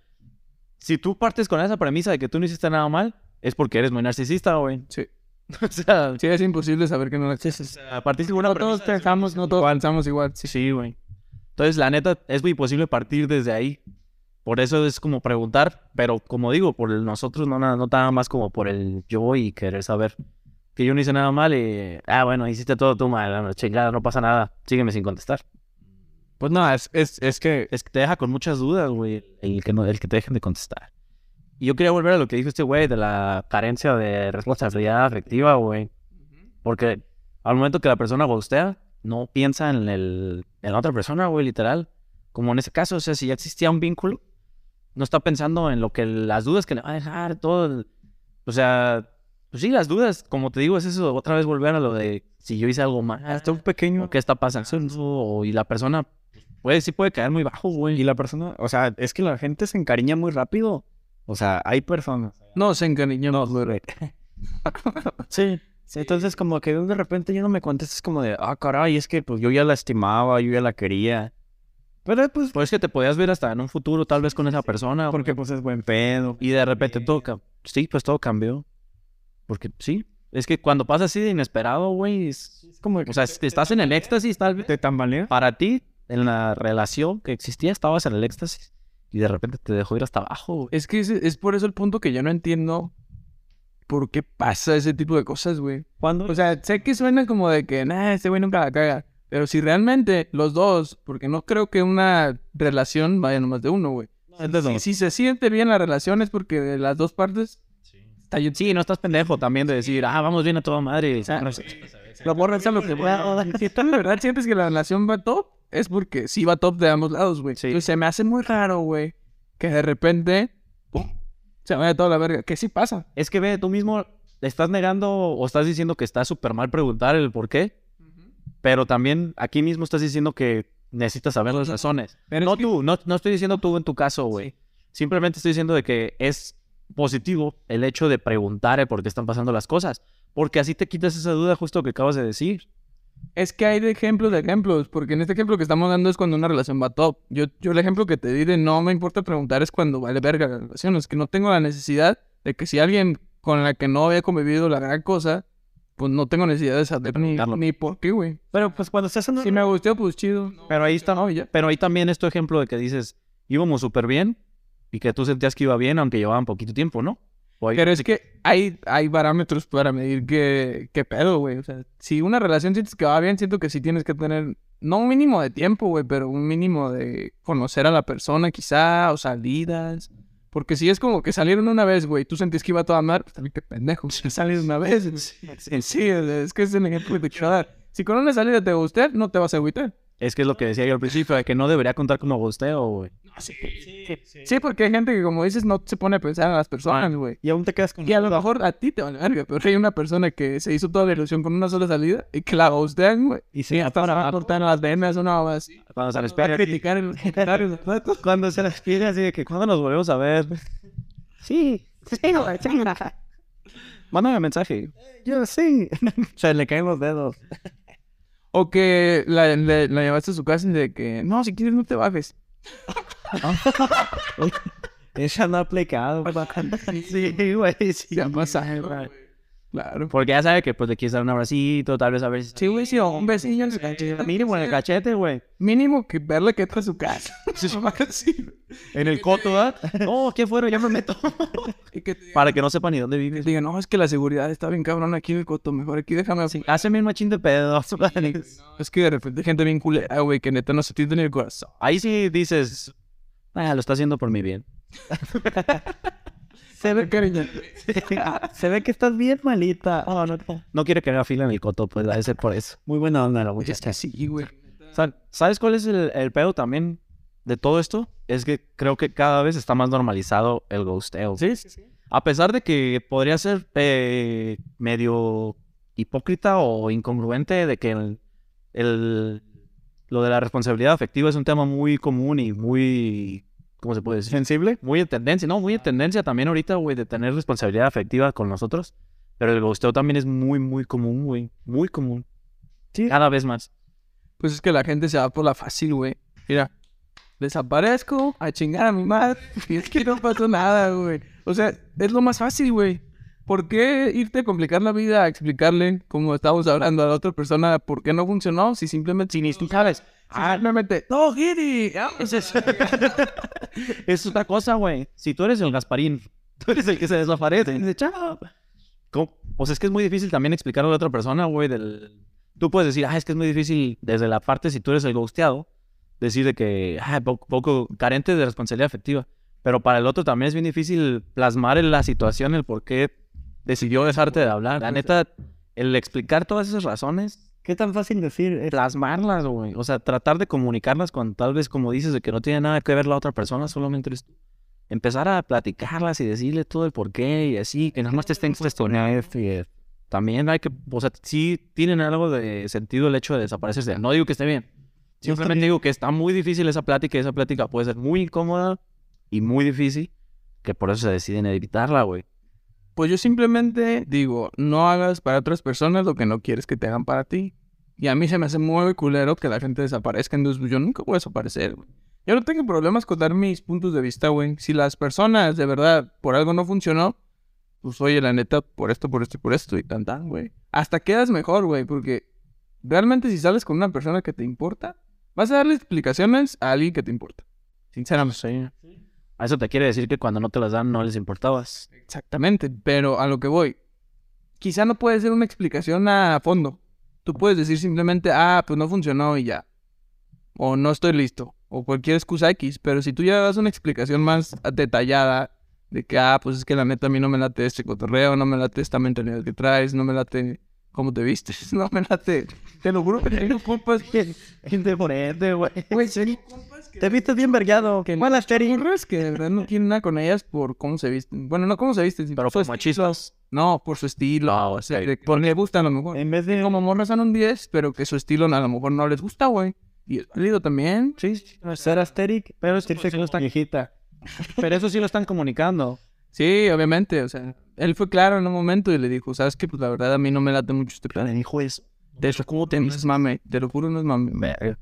Si tú partes con esa premisa de que tú no hiciste nada mal, es porque eres muy narcisista, güey. Sí. o sea, Sí, es imposible saber que no la o sea, partiste con una No todos premisa. pensamos, no todos pensamos igual. Sí. Sí, güey. Entonces, la neta, es muy imposible partir desde ahí. Por eso es como preguntar, pero como digo, por el nosotros no nada, no nada más como por el yo y querer saber que yo no hice nada mal y, ah, bueno, hiciste todo tú mal, ah, chingada, no pasa nada, sígueme sin contestar. Pues no, es, es, es que Es que te deja con muchas dudas, güey, el que, no, el que te dejen de contestar. Y yo quería volver a lo que dijo este güey de la carencia de responsabilidad afectiva, güey. Porque al momento que la persona gustea, no piensa en, el, en la otra persona, güey, literal. Como en ese caso, o sea, si ya existía un vínculo, no está pensando en lo que las dudas que le va a dejar, todo. o sea, Pues sí, las dudas, como te digo, es eso, otra vez volver a lo de si yo hice algo mal, Hasta un pequeño. o qué está pasando, o- y la persona, puede, sí puede caer muy bajo, güey. Y la persona, o sea, es que la gente se encariña muy rápido. O sea, hay personas. No, se encariñó. güey. sí. Entonces, como que de repente yo no me contestas como de, ah, caray, es que pues yo ya la estimaba, yo ya la quería. Pero pues, Pues que te podías ver hasta en un futuro, tal vez con esa persona, porque pues es buen pedo. y de repente todo, sí, pues todo cambió. Porque sí, es que cuando pasa así de inesperado, güey, es- como o sea, si estás en el éxtasis, tal vez te tambalea. para ti, en la relación que existía, estabas en el éxtasis, y de repente te dejó ir hasta abajo, güey. Es que es, es por eso el punto que yo no entiendo por qué pasa ese tipo de cosas, güey. Cuando, O sea, sé que suena como de que, nah, este güey nunca la caga. Pero si realmente los dos, porque no creo que una relación vaya nomás de uno, güey. de Si, se siente bien la relación es porque de las dos partes está bien. Sí, no estás pendejo también de decir, ah, vamos bien a toda madre. Lo borras a lo que pueda. Si tú de verdad sientes que la relación va top, es porque sí va top de ambos lados, güey. Sí. Entonces, se me hace muy raro, güey, que de repente ¡pum! se vaya toda la verga. Que sí pasa. Es que ve, tú mismo le estás negando o estás diciendo que está súper mal preguntar el por qué, pero también aquí mismo estás diciendo que necesitas saber las razones. Pero no es que- tú, no, no estoy diciendo tú en tu caso, güey. Simplemente estoy diciendo de que es positivo el hecho de preguntar el por qué están pasando las cosas, porque así te quitas esa duda justo que acabas de decir. Es que hay de ejemplos de ejemplos, porque en este ejemplo que estamos dando es cuando una relación va top. Yo, yo el ejemplo que te di de no me importa preguntar es cuando vale verga la relación. Es que no tengo la necesidad de que si alguien con la que no había convivido la gran cosa, pues no tengo necesidad de saber ni, ni por qué, güey. Pero pues cuando estás en. Si me gustó, pues chido. Pero ahí está, No, ya. pero ahí también es tu ejemplo de que dices, íbamos súper bien y que tú sentías que iba bien aunque llevaban poquito tiempo, ¿no? Ahí- Pero es que hay, hay parámetros para medir qué, qué pedo, güey. O sea, si una relación sientes que va bien, siento que sí tienes que tener, no un mínimo de tiempo, güey, pero un mínimo de conocer a la persona quizá, o salidas. Porque si es como que salieron una vez, güey, tú sentís que iba a toda madre, pues también qué pendejo. Si salieron una vez, sí, sí, es que es el ejemplo que te quiero dar. Si con una salida te gusté, no te vas a agüitar. Es que es lo que decía yo al principio, de que no debería contar como gusteo, güey. Sí, porque hay gente que, como dices, no se pone a pensar en las personas, güey. Y aún te quedas con... Y a lo mejor a ti te vale verga, pero hay una persona que se hizo toda la ilusión con una sola salida y que la gustean, güey. Y se hasta ahora va a cortar las venas, una o así. Cuando se les pega. criticar en los comentarios. Cuando se las pide así de que... ¿Cuándo nos volvemos a ver? Sí, sí, güey, sí. Mándame mensaje. Yo sí. se le caen los dedos. O que la, le- la llevaste a su casa y de que, no, si quieres no te bajes. Esa no ha aplicado. Sí, güey, sí. Ya pasa, güey. Claro. Porque ya sabe que pues le quieres dar un abracito, tal vez a ver si... Sí, güey, sí, o un besillo en el cachete. Mínimo en el cachete, güey. Mínimo que verle que entra a su casa. Sí. En el coto, ¿verdad? No, ¿qué fueron? Ya me meto. Para que no sepa ni dónde vives. diga, no, es que la seguridad está bien cabrón aquí en el coto. Mejor aquí déjame así. Háceme un machín de pedo. Es que de repente gente bien culera, güey, que neta no se tiene ni el corazón. Ahí sí dices, ah, lo está haciendo por mi bien. Se ve, cariño. Se ve que estás bien malita. Oh, no, no. No quiere que haga fila en el coto, pues debe ser por eso. Muy buena onda la muchacha. sí, güey. Sa- ¿Sabes cuál es el, el pedo también de todo esto? Es que creo que cada vez está más normalizado el ghosteo. Sí, sí, sí. A pesar de que podría ser eh, medio hipócrita o incongruente de que el, el- lo de la responsabilidad afectiva es un tema muy común y muy, ¿cómo se puede decir? ¿Sensible? Muy en tendencia, no, muy en tendencia también ahorita, güey, de tener responsabilidad afectiva con nosotros. Pero el ghosteo también es muy, muy común, güey. Muy común. Sí. Cada vez más. Pues es que la gente se va por la fácil, güey. Mira, desaparezco a chingar a mi madre y es que no pasó nada, güey. O sea, es lo más fácil, güey. ¿Por qué irte a complicar la vida a explicarle, como estábamos hablando a la otra persona, por qué no funcionó? Si simplemente, si ni tú sabes. Ah, no, Giri. ah, Es, es- es otra cosa, güey. Si tú eres el Gasparín, tú eres el que se desaparece. Dice, "Chao". Pues es que es muy difícil también explicarle a otra persona, güey, del... Tú puedes decir, ah, es que es muy difícil desde la parte, si tú eres el ghosteado, decir de que, ah, poco, poco carente de responsabilidad afectiva. Pero para el otro también es bien difícil plasmar en la situación el por qué decidió dejarte de hablar. La neta, el explicar todas esas razones ¿Qué tan fácil decir? es? plasmarlas, güey. O sea, tratar de comunicarlas con tal vez como dices de que no tiene nada que ver la otra persona, solamente eres tú. empezar a platicarlas y decirle todo el porqué y así, que nada más te estén cuestionando. y, También hay que, o sea, sí tienen algo de sentido el hecho de desaparecerse. No digo que esté bien. Simplemente digo que está muy difícil esa plática y esa plática puede ser muy incómoda y muy difícil, que por eso se deciden evitarla, güey. Pues yo simplemente digo, no hagas para otras personas lo que no quieres que te hagan para ti. Y a mí se me hace muy culero que la gente desaparezca, entonces pues, yo nunca voy a desaparecer, güey. Yo no tengo problemas con dar mis puntos de vista, güey. Si las personas de verdad por algo no funcionó, pues oye, la neta, por esto, por esto y por esto y tan tan, güey. Hasta quedas mejor, güey, porque realmente si sales con una persona que te importa, vas a darle explicaciones a alguien que te importa. Sinceramente. A eso te quiere decir que cuando no te las dan no les importabas. Exactamente, pero a lo que voy. Quizá no puede ser una explicación a fondo. Tú puedes decir simplemente, ah, pues no funcionó y ya. O no estoy listo. O cualquier excusa X. Pero si tú ya das una explicación más detallada de que, ah, pues es que la neta a mí no me late este cotorreo, no me late esta mentalidad que traes, no me late cómo te vistes, no me late. Te lo juro que tengo compas que. Indeponente, güey. Güey, que. Te vistes bien vergueado. que ¿Cuál Asteri? morras que de verdad no tienen nada con ellas por cómo se visten. Bueno, no cómo se visten, sino Pero como estilo. machistas. No, por su estilo. Ah, o sea, por le gusta a lo mejor. En vez de... Como morras son un 10, pero que su estilo a lo mejor no les gusta, güey. Y es válido también. Sí, ser asteric, pero vestirse como esta viejita. Pero eso sí lo están comunicando. Sí, obviamente. O sea, él fue claro en un momento y le dijo, ¿sabes qué? Pues la verdad a mí no me late mucho este plan. Le dijo eso. De eso, ¿cómo te no es mame? Te lo juro, no es mame. Verga.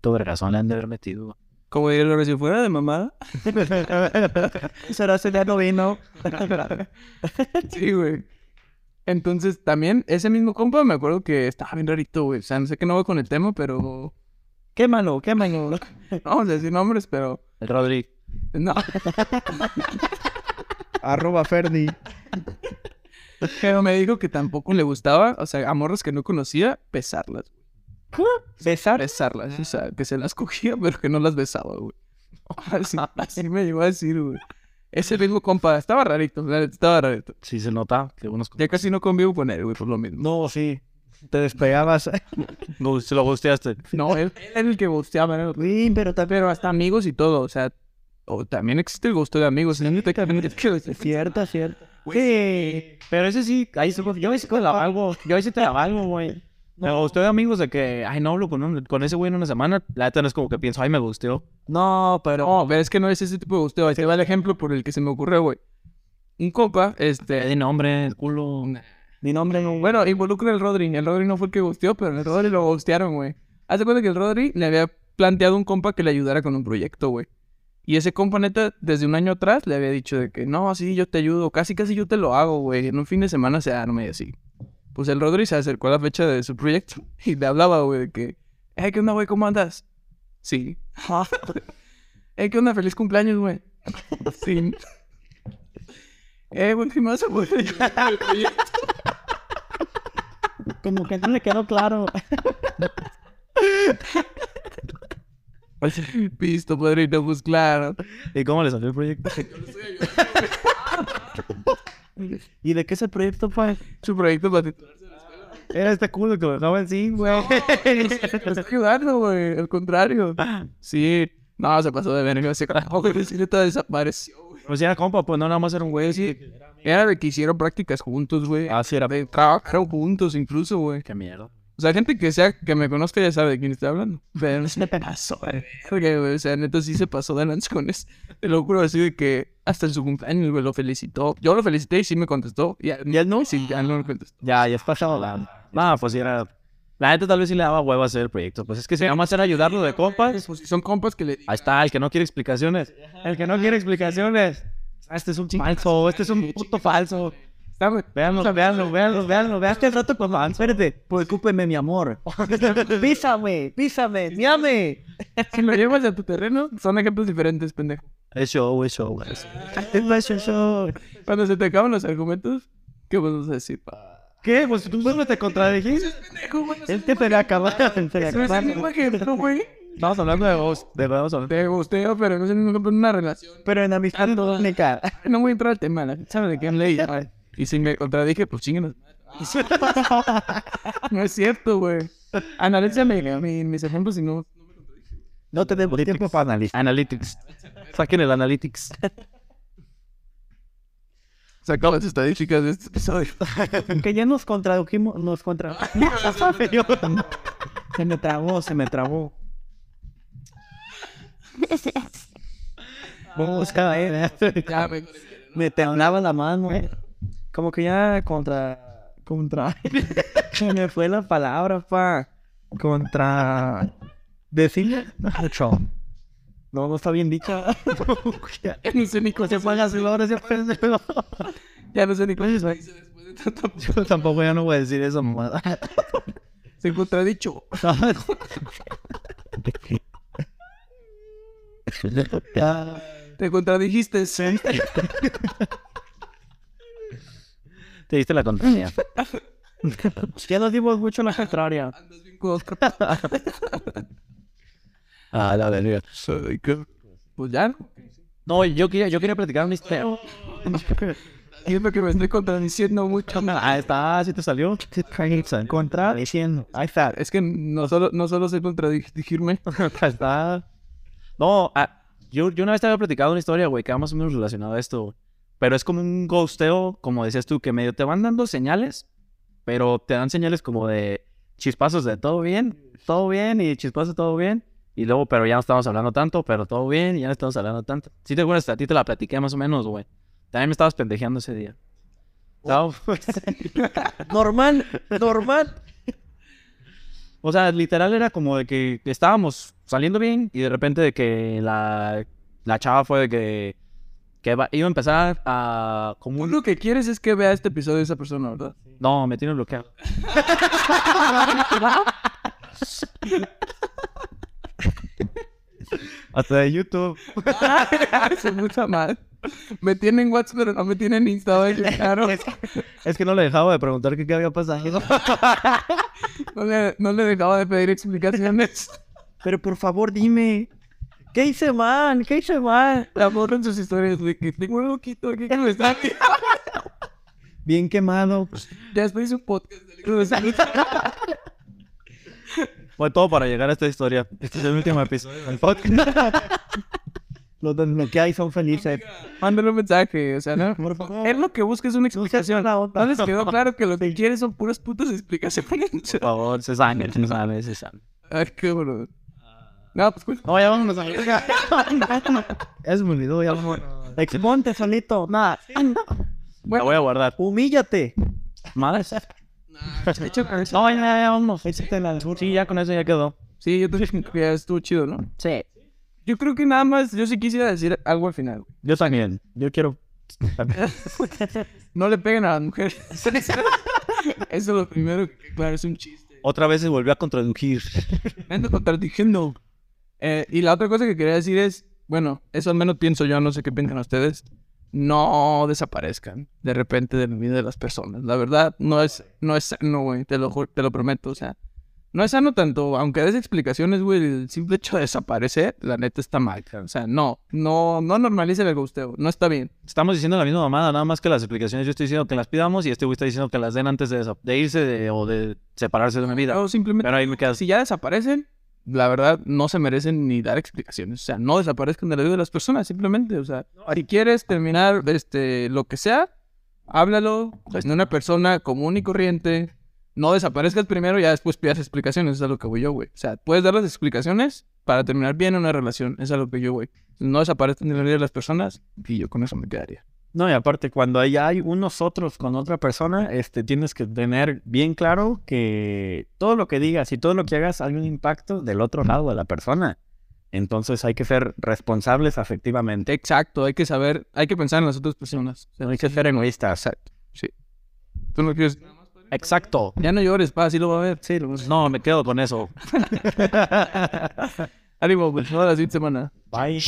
Tu vergazón le han de haber metido. Como diría si fuera de mamada. Será día no vino. Sí, güey. Entonces, también, ese mismo compa, me acuerdo que estaba bien rarito, güey. O sea, no sé qué no voy con el tema, pero... Quémalo, quémalo. No vamos a decir nombres, pero... El Rodri. No. Arroba Ferdi. Pero me dijo que tampoco le gustaba, o sea, a morras que no conocía, besarlas. ¿Besar? Besarlas, o sea, que se las cogía, pero que no las besaba, güey. Así, así me llegó a decir, güey. Ese mismo compa, estaba rarito, estaba rarito. Sí se nota que unos... Ya casi no convivo con él, güey, por lo mismo. No, sí. Te despegabas. No, se lo gusteaste. No, él, él era el que gusteaba, ¿no? Sí, pero también... pero hasta amigos y todo, o sea, o también existe el gusto de amigos. Cierto, cierto. Sí. Pero ese sí, ahí se yo sí te la algo. Yo ahí sí te la algo, güey. Me gustó de amigos de que, ay, no hablo con, un- con ese güey en una semana. La neta no es como que pienso, ay, me gustó. No, pero... No, pero es que no es ese tipo de gusteo. Ahí te va el ejemplo por el que se me ocurrió, güey. Un compa, Te este... di nombre, el culo. Nombre no... Bueno, involucra el Rodri. El Rodri no fue el que gusteó, pero el Rodri lo gustearon, güey. Haz de cuenta que el Rodri le había planteado a un compa que le ayudara con un proyecto, güey. Y ese compa, neta, desde un año atrás le había dicho de que, no, sí, yo te ayudo. Casi, casi yo te lo hago, güey. En un fin de semana se arma y así. Pues el Rodri se acercó a la fecha de su proyecto y le hablaba, güey, de que, hey, ¿qué onda, güey? ¿Cómo andas? Sí. hey, ¿qué onda? Feliz cumpleaños, güey. sí. Eh, güey, ¿qué más se puede? Como que no le quedó claro. Pisto, padrino, pues claro. ¿Y cómo le salió el proyecto? ¿Y de qué es el proyecto, pues? Su proyecto para titularse. Era este culo que lo dejaba así, güey. Me está ayudando, güey. Al contrario. Sí. No, se pasó de verga ese carajo, güey. Sí, neta desapareció, güey. Pues era compa, pues no nada más era un güey así. Era de que hicieron prácticas juntos, güey. Ah, sí, era. De- Trabajaron juntos incluso, güey. Qué mierda. O sea, gente que sea, que me conozca ya sabe de quién estoy hablando. Pero pasó de verga, güey. O sea, neta sí se pasó de lanza con eso. Te lo juro así de que hasta en su cumpleaños, güey, lo felicitó. Yo lo felicité y sí me contestó. Y a- ¿Y él no? Sí, ya no me contestó. Ya, ya es pasado la... No, pues era. La neta tal vez sí le daba huevo hacer el proyecto. Pues es que si nada más era ayudarlo de compas. Pues son compas que le. Ahí está, el que no quiere explicaciones. El que no quiere explicaciones. Ah, Este es un Falso, este es un puto falso. Güey. Veanlo, veanlo, veanlo, veanlo. Vean este rato con fan. Espérate. Preocúpeme, mi amor. písame, písame, miame. Si lo llevas a tu terreno, son ejemplos diferentes, pendejo. Es show, es show. Eso, eso. Cuando se te acaban los argumentos, ¿qué vas a decir? pa? ¿Qué? Pues tú mismo te contradijiste. Pendejo, güey. Él te pelea acabar. Te pelea Eso es el mismo acabar. ejemplo, güey. Estamos hablando de vos. De vos. Te gusteo, pero no es ejemplo en una relación. Pero en amistad no voy a entrar al tema, la gente sabe de qué ley. Y si me contradije, pues chinguenos. No es cierto, güey. Analízame mi- mis ejemplos y no. No tenemos tiempo para analizar. Analytics. Saquen el Analytics. Sacamos las estadísticas de este episodio. Que ya nos contradujimos, nos contra... se me trabó, se me trabó. Vamos. Ya, me Me temblaba la mano, eh. Como que ya contra... Contra... Se me fue la palabra, pa. Contra... Decirle... No, no está bien dicha. Ya no sé ni cómo se se puede Ya no sé ni cómo se tanto. Yo tampoco ya no voy a decir eso, mamá. Se contradicho. Te contradijiste. Te diste la contraria. ya nos dimos mucho la contraria. Andas bien con. Ah, la verga. Pues ya, ¿no? Yo quería, yo quería platicar una historia. Siento que me estoy contradiciendo mucho. Ah, está, sí te salió. Contra diciendo. Ahí está. Es que no solo, no solo sé contradigirme. Está. No, ah, yo, yo una vez te había platicado una historia, güey, que va más o menos relacionado a esto. güey. Pero es como un ghosteo, como decías tú, que medio te van dando señales, pero te dan señales como de chispazos de todo bien, todo bien, y chispazos todo bien. Y luego, pero ya no estamos hablando tanto, pero todo bien, y ya no estamos hablando tanto. Si te acuerdas, a ti te la platiqué más o menos, güey. También me estabas pendejeando ese día. No, Normal, normal. O sea, literal era como de que estábamos saliendo bien y de repente de que la, la chava fue de que, que va- iba a empezar a... Como un... lo que quieres es que vea este episodio de esa persona, ¿verdad? No, me tiene bloqueado. Hasta de YouTube. Se mucha mal. Me tienen WhatsApp, pero no me tienen Insta, claro. Es que no le dejaba de preguntar qué, qué había pasado. No le, no le dejaba de pedir explicaciones. Pero por favor, dime. ¿Qué hice mal? ¿Qué hice mal? La en sus historias de que tengo un loquito aquí que me está... Bien quemado. Ya después hice un podcast de Fue todo para llegar a esta historia. Este es el último episodio del podcast. Los de que hay son felices. Mándale un mensaje, o sea, ¿no? Por favor. Él lo que busca es una explicación. ¿No les quedó claro que lo que quiere son puras putas explicaciones? Por favor, se sabe, se sabe, se sabe. Ay, qué bueno. No, pues pues, No, ya vámonos a Es me olvidó, ya vámonos. Exponte solito. Nada. La voy a guardar. Humíllate. Cabeza. No, ya, ya, vámonos. Échate la Sí, ya con eso ya quedó. Sí, yo también que ya estuvo chido, ¿no? Sí. Yo creo que nada más, yo sí quisiera decir algo al final. Yo también. Yo quiero. No le peguen a las mujeres. Eso es lo primero que, claro, es un chiste. Otra vez se volvió a contradujir. Me ando contradiciendo. Eh, y la otra cosa que quería decir es, bueno, eso al menos pienso yo, no sé qué piensan ustedes. No desaparezcan de repente de la vida de las personas. La verdad, no es, no es sano, güey. Te lo, te lo prometo. O sea, no es sano tanto, aunque des explicaciones, güey. El simple hecho de desaparecer, la neta está mal. O sea, no, no, no normalicen el gusteo. No está bien. Estamos diciendo la misma mamada, nada más que las explicaciones yo estoy diciendo que las pidamos y este güey está diciendo que las den antes de, de irse de- o de separarse de mi vida. O simplemente, Pero ahí me quedas. si ya desaparecen, la verdad, no se merecen ni dar explicaciones. O sea, no desaparezcan de la vida de las personas, simplemente. O sea, si quieres terminar este, lo que sea, háblalo pues, de una persona común y corriente. No desaparezcas primero y ya después pidas explicaciones. Eso es a lo que voy yo, güey. O sea, puedes dar las explicaciones para terminar bien una relación. Eso es a lo que yo, güey. No desaparezcan de la vida de las personas y yo con eso me quedaría. No, y aparte, cuando hay unos otros con otra persona, este, tienes que tener bien claro que todo lo que digas y todo lo que hagas hay un impacto del otro lado de la persona. Entonces hay que ser responsables afectivamente. Exacto, hay que saber, hay que pensar en las otras personas. O sea, Hay que ser egoístas. Sí. ¿Tú no quieres? Exacto. Ya no llores, pa, así lo va a ver. Sí, lo- No, me quedo con eso. Ánimo, pues, toda la siguiente semana. Bye.